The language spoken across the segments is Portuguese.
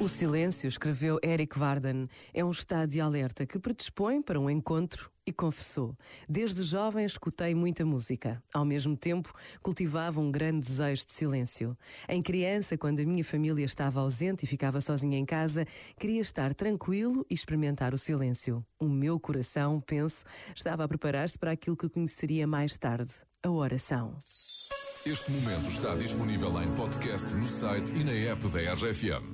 O silêncio, escreveu Eric Varden, é um estado de alerta que predispõe para um encontro e confessou: Desde jovem escutei muita música. Ao mesmo tempo, cultivava um grande desejo de silêncio. Em criança, quando a minha família estava ausente e ficava sozinha em casa, queria estar tranquilo e experimentar o silêncio. O meu coração, penso, estava a preparar-se para aquilo que conheceria mais tarde a oração. Este momento está disponível em podcast no site e na app da RFM.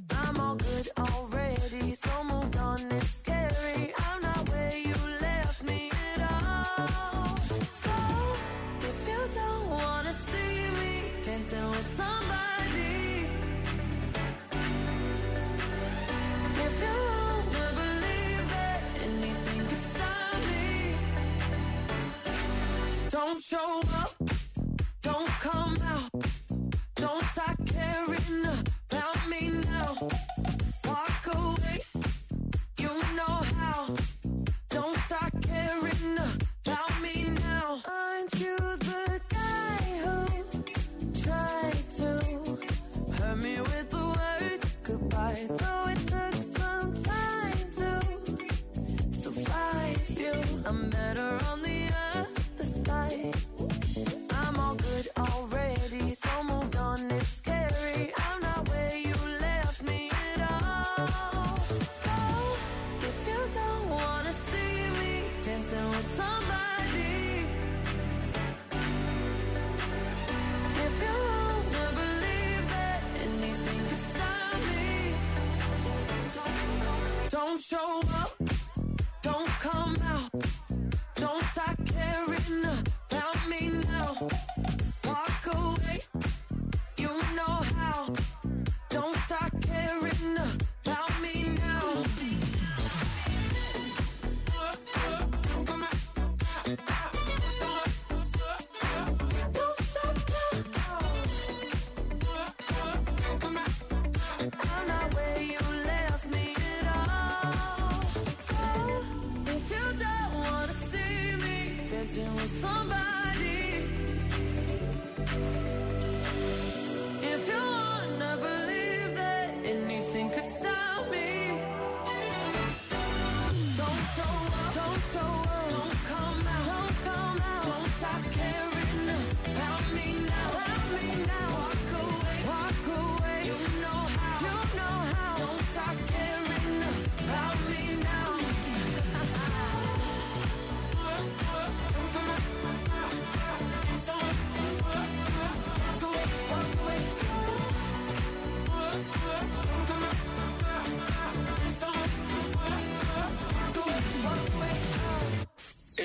show up. Don't come out. Don't start caring about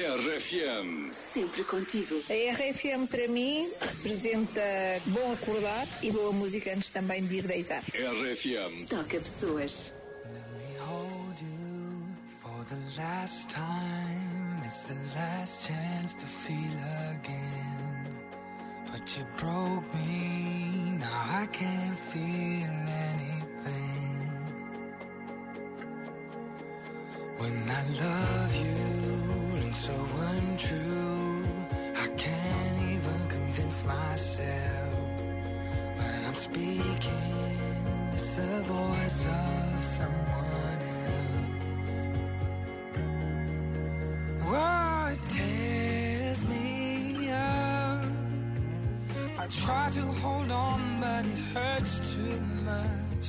RFM. Sempre contigo. A RFM para mim representa bom acordar e boa música antes também de ir deitar. RFM. Toca pessoas. Let me hold you for the last time. It's the last chance to feel again. But you broke me. Now I can't feel anything. When I love you. so untrue. I can't even convince myself when I'm speaking. It's the voice of someone else. Oh, it tears me up. I try to hold on, but it hurts too much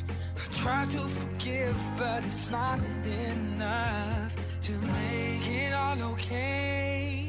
try to forgive, but it's not enough to make it all okay.